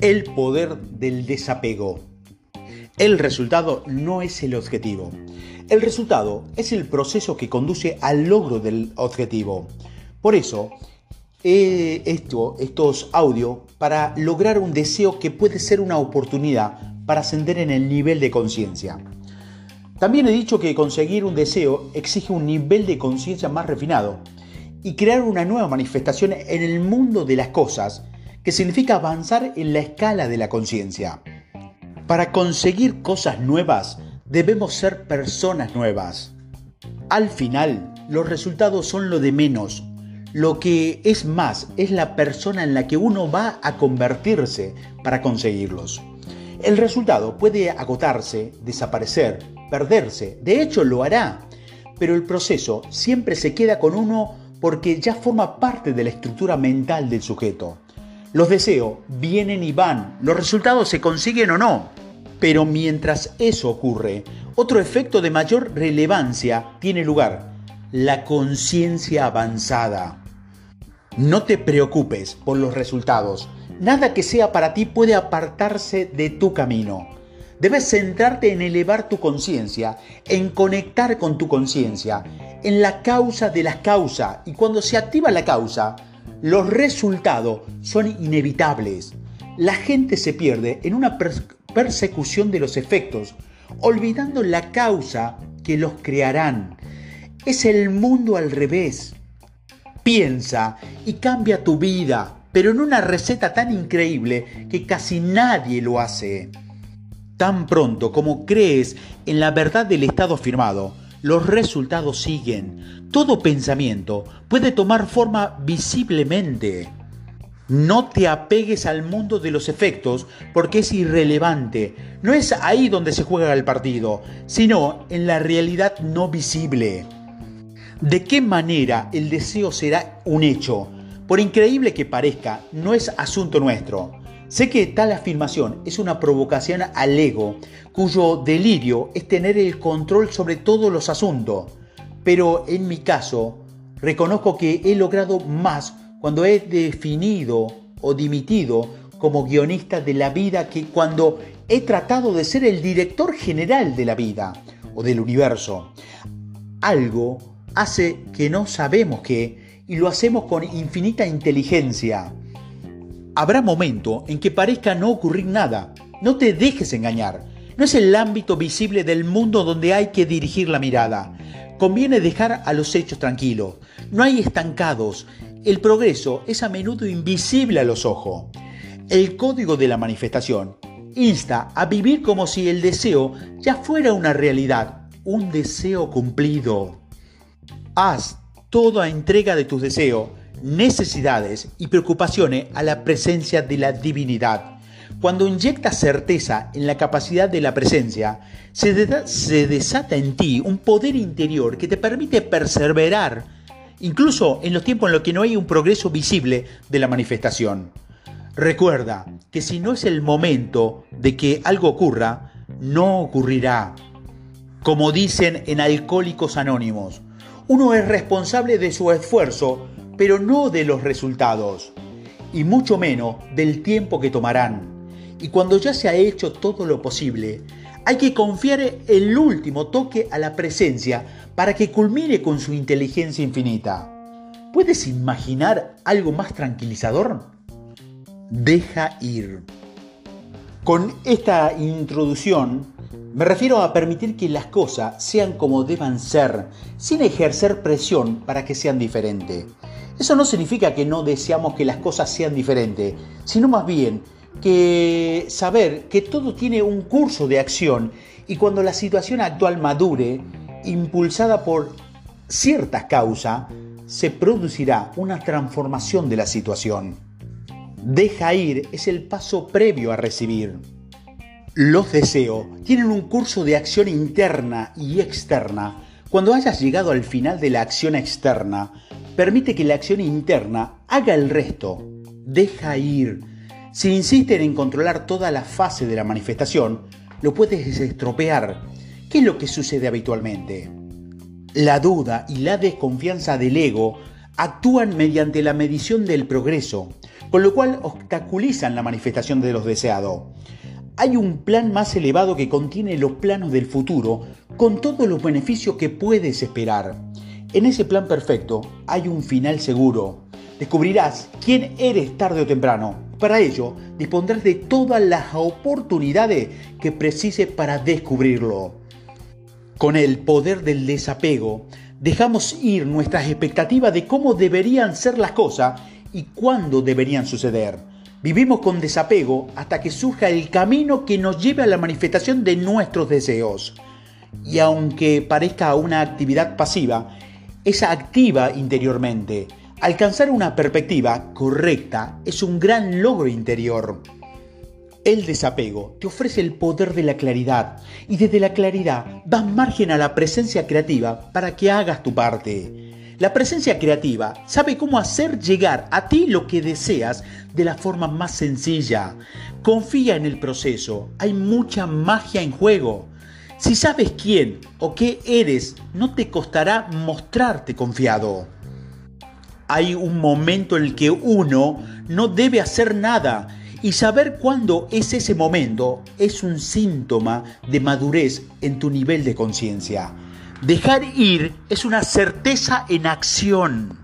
El poder del desapego. El resultado no es el objetivo. El resultado es el proceso que conduce al logro del objetivo. Por eso, he hecho estos audios para lograr un deseo que puede ser una oportunidad para ascender en el nivel de conciencia. También he dicho que conseguir un deseo exige un nivel de conciencia más refinado y crear una nueva manifestación en el mundo de las cosas que significa avanzar en la escala de la conciencia. Para conseguir cosas nuevas, debemos ser personas nuevas. Al final, los resultados son lo de menos. Lo que es más es la persona en la que uno va a convertirse para conseguirlos. El resultado puede agotarse, desaparecer, perderse, de hecho lo hará, pero el proceso siempre se queda con uno porque ya forma parte de la estructura mental del sujeto. Los deseos vienen y van, los resultados se consiguen o no. Pero mientras eso ocurre, otro efecto de mayor relevancia tiene lugar, la conciencia avanzada. No te preocupes por los resultados, nada que sea para ti puede apartarse de tu camino. Debes centrarte en elevar tu conciencia, en conectar con tu conciencia, en la causa de las causas y cuando se activa la causa, los resultados son inevitables. La gente se pierde en una persecución de los efectos, olvidando la causa que los crearán. Es el mundo al revés. Piensa y cambia tu vida, pero en una receta tan increíble que casi nadie lo hace. Tan pronto como crees en la verdad del estado afirmado, los resultados siguen. Todo pensamiento puede tomar forma visiblemente. No te apegues al mundo de los efectos porque es irrelevante. No es ahí donde se juega el partido, sino en la realidad no visible. ¿De qué manera el deseo será un hecho? Por increíble que parezca, no es asunto nuestro. Sé que tal afirmación es una provocación al ego, cuyo delirio es tener el control sobre todos los asuntos, pero en mi caso reconozco que he logrado más cuando he definido o dimitido como guionista de la vida que cuando he tratado de ser el director general de la vida o del universo. Algo hace que no sabemos qué y lo hacemos con infinita inteligencia. Habrá momento en que parezca no ocurrir nada. No te dejes engañar. No es el ámbito visible del mundo donde hay que dirigir la mirada. Conviene dejar a los hechos tranquilos. No hay estancados. El progreso es a menudo invisible a los ojos. El código de la manifestación insta a vivir como si el deseo ya fuera una realidad, un deseo cumplido. Haz toda entrega de tus deseos necesidades y preocupaciones a la presencia de la divinidad. Cuando inyectas certeza en la capacidad de la presencia, se, desata en ti un poder interior que te permite perseverar, incluso en los tiempos en los que no hay un progreso visible de la manifestación. Recuerda que si no es el momento de que algo ocurra, no ocurrirá. Como dicen en Alcohólicos Anónimos, uno es responsable de su esfuerzo pero no de los resultados, y mucho menos del tiempo que tomarán. Y cuando ya se ha hecho todo lo posible, hay que confiar el último toque a la presencia para que culmine con su inteligencia infinita. ¿Puedes imaginar algo más tranquilizador? Deja ir. Con esta introducción me refiero a permitir que las cosas sean como deban ser, sin ejercer presión para que sean diferentes. Eso no significa que no deseamos que las cosas sean diferentes, sino más bien que saber que todo tiene un curso de acción y cuando la situación actual madure, impulsada por ciertas causas, se producirá una transformación de la situación. Deja ir es el paso previo a recibir. Los deseos tienen un curso de acción interna y externa. Cuando hayas llegado al final de la acción externa, permite que la acción interna haga el resto. Deja ir. Si insisten en controlar toda la fase de la manifestación, lo puedes estropear. ¿Qué es lo que sucede habitualmente? La duda y la desconfianza del ego actúan mediante la medición del progreso, con lo cual obstaculizan la manifestación de los deseados. Hay un plan más elevado que contiene los planos del futuro con todos los beneficios que puedes esperar. En ese plan perfecto hay un final seguro. Descubrirás quién eres tarde o temprano. Para ello, dispondrás de todas las oportunidades que precise para descubrirlo. Con el poder del desapego, dejamos ir nuestras expectativas de cómo deberían ser las cosas y cuándo deberían suceder. Vivimos con desapego hasta que surja el camino que nos lleve a la manifestación de nuestros deseos. Y aunque parezca una actividad pasiva, es activa interiormente. Alcanzar una perspectiva correcta es un gran logro interior. El desapego te ofrece el poder de la claridad y desde la claridad das margen a la presencia creativa para que hagas tu parte. La presencia creativa sabe cómo hacer llegar a ti lo que deseas de la forma más sencilla. Confía en el proceso, hay mucha magia en juego. Si sabes quién o qué eres, no te costará mostrarte confiado. Hay un momento en el que uno no debe hacer nada y saber cuándo es ese momento es un síntoma de madurez en tu nivel de conciencia. Dejar ir es una certeza en acción.